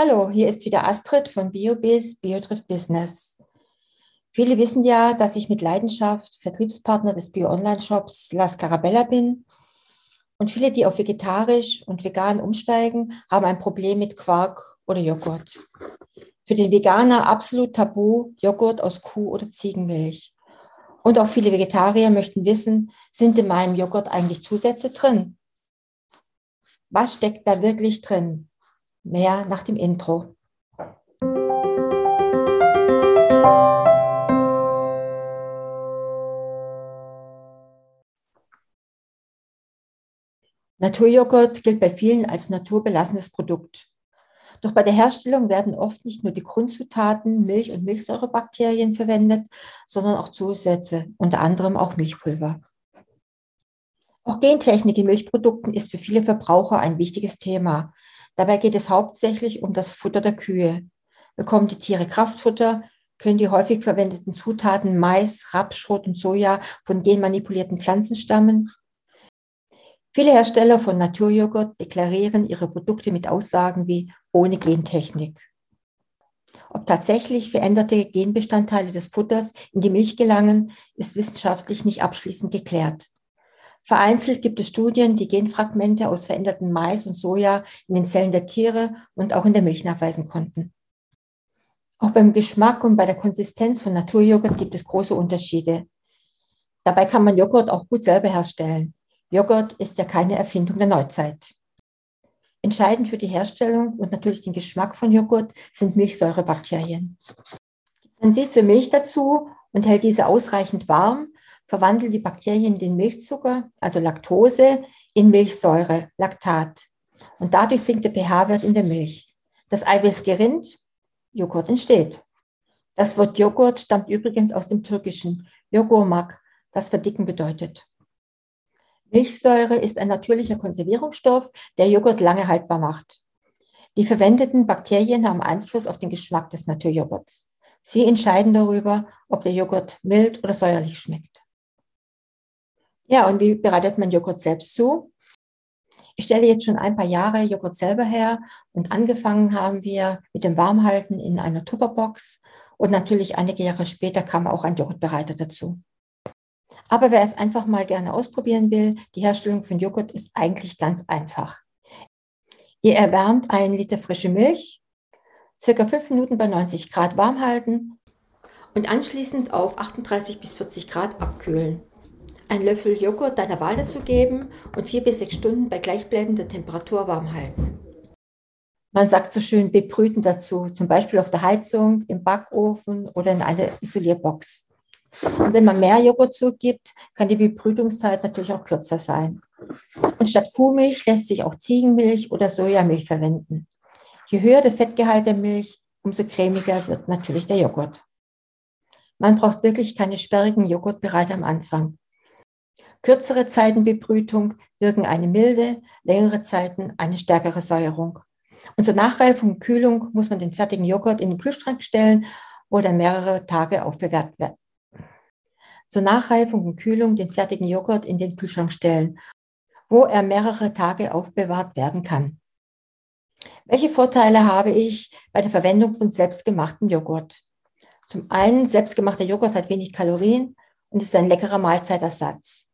Hallo, hier ist wieder Astrid von BioBiz, BioTrift Business. Viele wissen ja, dass ich mit Leidenschaft Vertriebspartner des Bio-Online-Shops La Scarabella bin. Und viele, die auf vegetarisch und vegan umsteigen, haben ein Problem mit Quark oder Joghurt. Für den Veganer absolut tabu Joghurt aus Kuh- oder Ziegenmilch. Und auch viele Vegetarier möchten wissen, sind in meinem Joghurt eigentlich Zusätze drin? Was steckt da wirklich drin? Mehr nach dem Intro. Naturjoghurt gilt bei vielen als naturbelassenes Produkt. Doch bei der Herstellung werden oft nicht nur die Grundzutaten Milch- und Milchsäurebakterien verwendet, sondern auch Zusätze, unter anderem auch Milchpulver. Auch Gentechnik in Milchprodukten ist für viele Verbraucher ein wichtiges Thema. Dabei geht es hauptsächlich um das Futter der Kühe. Bekommen die Tiere Kraftfutter, können die häufig verwendeten Zutaten Mais, Rapsschrot und Soja von genmanipulierten Pflanzen stammen. Viele Hersteller von Naturjoghurt deklarieren ihre Produkte mit Aussagen wie ohne Gentechnik. Ob tatsächlich veränderte Genbestandteile des Futters in die Milch gelangen, ist wissenschaftlich nicht abschließend geklärt. Vereinzelt gibt es Studien, die Genfragmente aus veränderten Mais und Soja in den Zellen der Tiere und auch in der Milch nachweisen konnten. Auch beim Geschmack und bei der Konsistenz von Naturjoghurt gibt es große Unterschiede. Dabei kann man Joghurt auch gut selber herstellen. Joghurt ist ja keine Erfindung der Neuzeit. Entscheidend für die Herstellung und natürlich den Geschmack von Joghurt sind Milchsäurebakterien. Man sieht zur Milch dazu und hält diese ausreichend warm, verwandeln die Bakterien den Milchzucker, also Laktose, in Milchsäure, Laktat. Und dadurch sinkt der pH-Wert in der Milch. Das Eiweiß gerinnt, Joghurt entsteht. Das Wort Joghurt stammt übrigens aus dem Türkischen Jogurmak, das verdicken bedeutet. Milchsäure ist ein natürlicher Konservierungsstoff, der Joghurt lange haltbar macht. Die verwendeten Bakterien haben Einfluss auf den Geschmack des Naturjoghurts. Sie entscheiden darüber, ob der Joghurt mild oder säuerlich schmeckt. Ja, und wie bereitet man Joghurt selbst zu? Ich stelle jetzt schon ein paar Jahre Joghurt selber her und angefangen haben wir mit dem Warmhalten in einer Tupperbox und natürlich einige Jahre später kam auch ein Joghurtbereiter dazu. Aber wer es einfach mal gerne ausprobieren will, die Herstellung von Joghurt ist eigentlich ganz einfach. Ihr erwärmt einen Liter frische Milch, circa fünf Minuten bei 90 Grad warm halten und anschließend auf 38 bis 40 Grad abkühlen einen Löffel Joghurt deiner Wahl dazugeben und vier bis sechs Stunden bei gleichbleibender Temperatur warm halten. Man sagt so schön bebrüten dazu, zum Beispiel auf der Heizung, im Backofen oder in einer Isolierbox. Und wenn man mehr Joghurt zugibt, kann die Bebrütungszeit natürlich auch kürzer sein. Und statt Kuhmilch lässt sich auch Ziegenmilch oder Sojamilch verwenden. Je höher der Fettgehalt der Milch, umso cremiger wird natürlich der Joghurt. Man braucht wirklich keine sperrigen Joghurtbereiter am Anfang. Kürzere Zeitenbebrütung wirken eine milde, längere Zeiten eine stärkere Säuerung. Und zur Nachreifung und Kühlung muss man den fertigen Joghurt in den Kühlschrank stellen, wo dann mehrere Tage aufbewahrt wird. Zur Nachreifung und Kühlung den fertigen Joghurt in den Kühlschrank stellen, wo er mehrere Tage aufbewahrt werden kann. Welche Vorteile habe ich bei der Verwendung von selbstgemachtem Joghurt? Zum einen, selbstgemachter Joghurt hat wenig Kalorien und ist ein leckerer Mahlzeitersatz.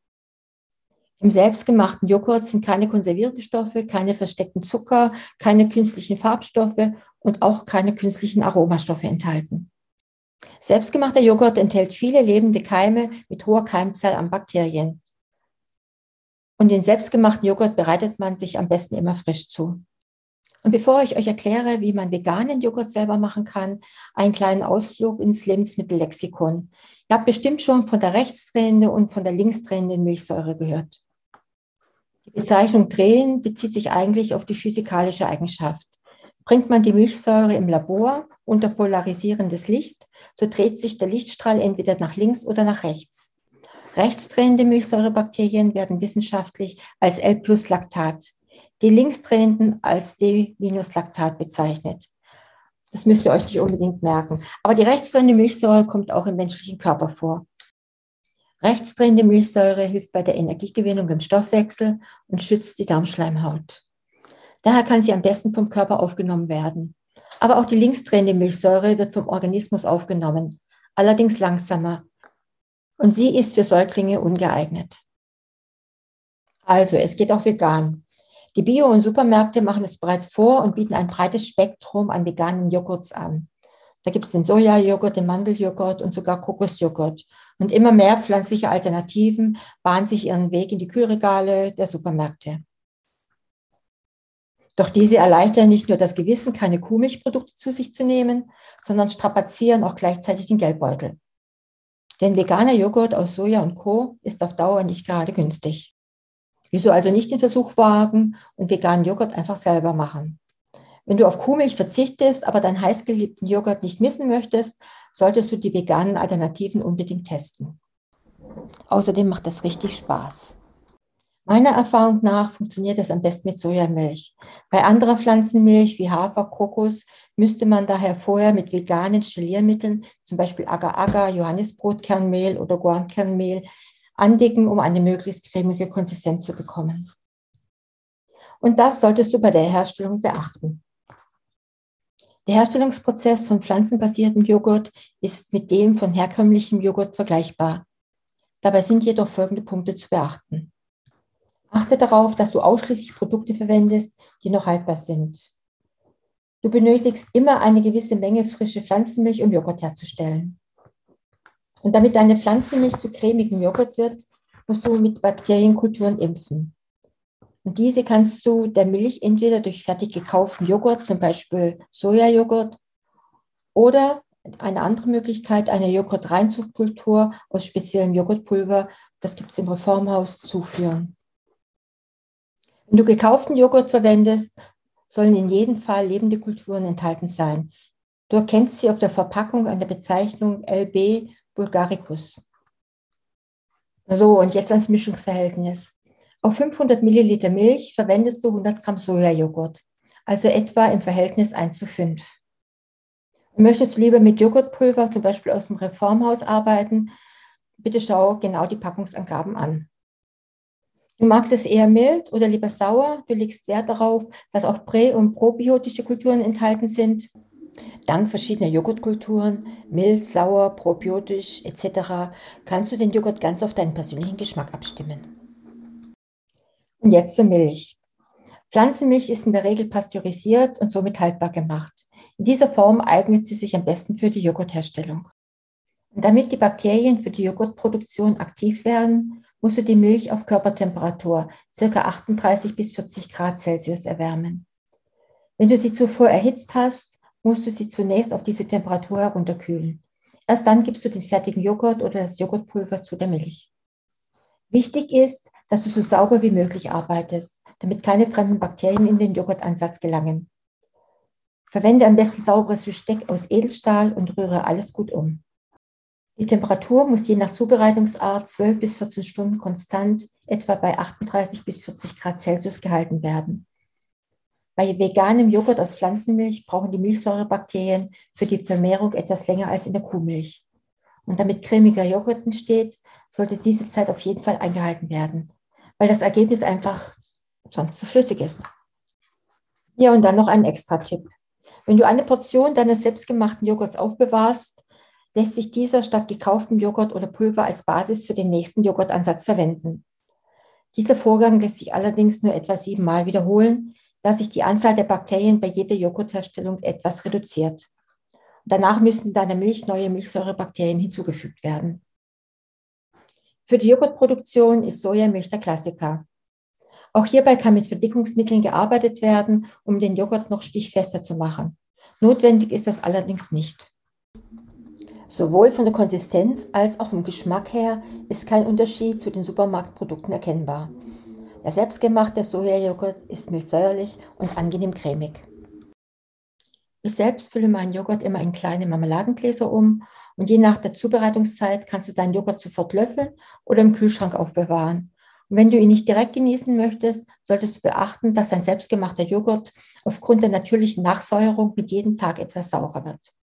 Im selbstgemachten Joghurt sind keine Konservierungsstoffe, keine versteckten Zucker, keine künstlichen Farbstoffe und auch keine künstlichen Aromastoffe enthalten. Selbstgemachter Joghurt enthält viele lebende Keime mit hoher Keimzahl an Bakterien. Und den selbstgemachten Joghurt bereitet man sich am besten immer frisch zu. Und bevor ich euch erkläre, wie man veganen Joghurt selber machen kann, einen kleinen Ausflug ins Lebensmittellexikon. Ihr habt bestimmt schon von der rechtsdrehenden und von der linksdrehenden Milchsäure gehört. Die Bezeichnung drehen bezieht sich eigentlich auf die physikalische Eigenschaft. Bringt man die Milchsäure im Labor unter polarisierendes Licht, so dreht sich der Lichtstrahl entweder nach links oder nach rechts. Rechtsdrehende Milchsäurebakterien werden wissenschaftlich als L-Plus-Laktat, die linksdrehenden als D-Laktat bezeichnet. Das müsst ihr euch nicht unbedingt merken. Aber die rechtsdrehende Milchsäure kommt auch im menschlichen Körper vor. Rechtsdrehende Milchsäure hilft bei der Energiegewinnung im Stoffwechsel und schützt die Darmschleimhaut. Daher kann sie am besten vom Körper aufgenommen werden. Aber auch die linksdrehende Milchsäure wird vom Organismus aufgenommen, allerdings langsamer. Und sie ist für Säuglinge ungeeignet. Also, es geht auch vegan. Die Bio- und Supermärkte machen es bereits vor und bieten ein breites Spektrum an veganen Joghurts an. Da gibt es den Sojajoghurt, den Mandeljoghurt und sogar Kokosjoghurt. Und immer mehr pflanzliche Alternativen bahnen sich ihren Weg in die Kühlregale der Supermärkte. Doch diese erleichtern nicht nur das Gewissen, keine Kuhmilchprodukte zu sich zu nehmen, sondern strapazieren auch gleichzeitig den Geldbeutel. Denn veganer Joghurt aus Soja und Co. ist auf Dauer nicht gerade günstig. Wieso also nicht den Versuch wagen und veganen Joghurt einfach selber machen? Wenn du auf Kuhmilch verzichtest, aber deinen heißgeliebten Joghurt nicht missen möchtest, solltest du die veganen Alternativen unbedingt testen. Außerdem macht das richtig Spaß. Meiner Erfahrung nach funktioniert es am besten mit Sojamilch. Bei anderer Pflanzenmilch wie Hafer, Kokos müsste man daher vorher mit veganen Steliermitteln, zum Beispiel Agar-Agar, Johannisbrotkernmehl oder Guankernmehl, andicken, um eine möglichst cremige Konsistenz zu bekommen. Und das solltest du bei der Herstellung beachten. Der Herstellungsprozess von pflanzenbasiertem Joghurt ist mit dem von herkömmlichem Joghurt vergleichbar. Dabei sind jedoch folgende Punkte zu beachten. Achte darauf, dass du ausschließlich Produkte verwendest, die noch haltbar sind. Du benötigst immer eine gewisse Menge frische Pflanzenmilch, um Joghurt herzustellen. Und damit deine Pflanzenmilch zu cremigem Joghurt wird, musst du mit Bakterienkulturen impfen. Und diese kannst du der Milch entweder durch fertig gekauften Joghurt, zum Beispiel Sojajoghurt, oder eine andere Möglichkeit, eine Joghurt-Reinzuchtkultur aus speziellem Joghurtpulver, das gibt es im Reformhaus, zuführen. Wenn du gekauften Joghurt verwendest, sollen in jedem Fall lebende Kulturen enthalten sein. Du erkennst sie auf der Verpackung an der Bezeichnung LB bulgaricus. So, und jetzt ans Mischungsverhältnis. Auf 500 Milliliter Milch verwendest du 100 Gramm Sojajoghurt, also etwa im Verhältnis 1 zu 5. Möchtest du lieber mit Joghurtpulver, zum Beispiel aus dem Reformhaus, arbeiten? Bitte schau genau die Packungsangaben an. Du magst es eher mild oder lieber sauer. Du legst Wert darauf, dass auch prä- und probiotische Kulturen enthalten sind. Dank verschiedener Joghurtkulturen, mild, sauer, probiotisch etc., kannst du den Joghurt ganz auf deinen persönlichen Geschmack abstimmen. Und jetzt zur Milch. Pflanzenmilch ist in der Regel pasteurisiert und somit haltbar gemacht. In dieser Form eignet sie sich am besten für die Joghurtherstellung. Und damit die Bakterien für die Joghurtproduktion aktiv werden, musst du die Milch auf Körpertemperatur, ca. 38 bis 40 Grad Celsius, erwärmen. Wenn du sie zuvor erhitzt hast, musst du sie zunächst auf diese Temperatur herunterkühlen. Erst dann gibst du den fertigen Joghurt oder das Joghurtpulver zu der Milch. Wichtig ist, dass du so sauber wie möglich arbeitest, damit keine fremden Bakterien in den Joghurtansatz gelangen. Verwende am besten sauberes Besteck aus Edelstahl und rühre alles gut um. Die Temperatur muss je nach Zubereitungsart 12 bis 14 Stunden konstant etwa bei 38 bis 40 Grad Celsius gehalten werden. Bei veganem Joghurt aus Pflanzenmilch brauchen die Milchsäurebakterien für die Vermehrung etwas länger als in der Kuhmilch. Und damit cremiger Joghurt entsteht, sollte diese Zeit auf jeden Fall eingehalten werden, weil das Ergebnis einfach sonst zu flüssig ist. Ja, und dann noch ein extra Tipp. Wenn du eine Portion deines selbstgemachten Joghurts aufbewahrst, lässt sich dieser statt gekauftem Joghurt oder Pulver als Basis für den nächsten Joghurtansatz verwenden. Dieser Vorgang lässt sich allerdings nur etwa siebenmal wiederholen, da sich die Anzahl der Bakterien bei jeder Joghurtherstellung etwas reduziert. Danach müssen deiner Milch neue Milchsäurebakterien hinzugefügt werden. Für die Joghurtproduktion ist Sojamilch der Klassiker. Auch hierbei kann mit Verdickungsmitteln gearbeitet werden, um den Joghurt noch stichfester zu machen. Notwendig ist das allerdings nicht. Sowohl von der Konsistenz als auch vom Geschmack her ist kein Unterschied zu den Supermarktprodukten erkennbar. Der selbstgemachte Sojajoghurt ist mildsäuerlich und angenehm cremig. Ich selbst fülle meinen Joghurt immer in kleine Marmeladengläser um und je nach der Zubereitungszeit kannst du deinen Joghurt sofort löffeln oder im Kühlschrank aufbewahren. Und wenn du ihn nicht direkt genießen möchtest, solltest du beachten, dass dein selbstgemachter Joghurt aufgrund der natürlichen Nachsäuerung mit jedem Tag etwas saurer wird.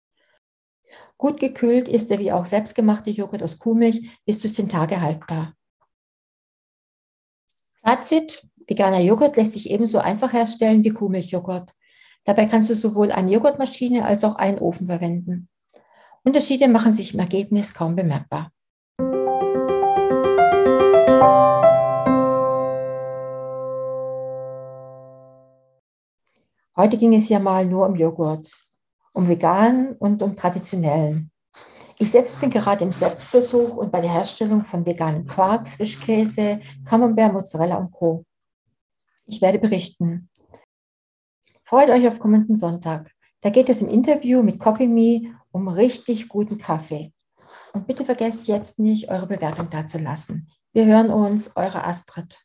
Gut gekühlt ist der wie auch selbstgemachte Joghurt aus Kuhmilch bis zu 10 Tage haltbar. Fazit, veganer Joghurt lässt sich ebenso einfach herstellen wie Kuhmilchjoghurt. Dabei kannst du sowohl eine Joghurtmaschine als auch einen Ofen verwenden. Unterschiede machen sich im Ergebnis kaum bemerkbar. Heute ging es ja mal nur um Joghurt, um veganen und um traditionellen. Ich selbst bin gerade im Selbstversuch und bei der Herstellung von veganem Quark, Frischkäse, Camembert, Mozzarella und Co. Ich werde berichten. Freut euch auf kommenden Sonntag. Da geht es im Interview mit Coffee Me um richtig guten Kaffee. Und bitte vergesst jetzt nicht, eure Bewertung dazulassen. Wir hören uns, eure Astrid.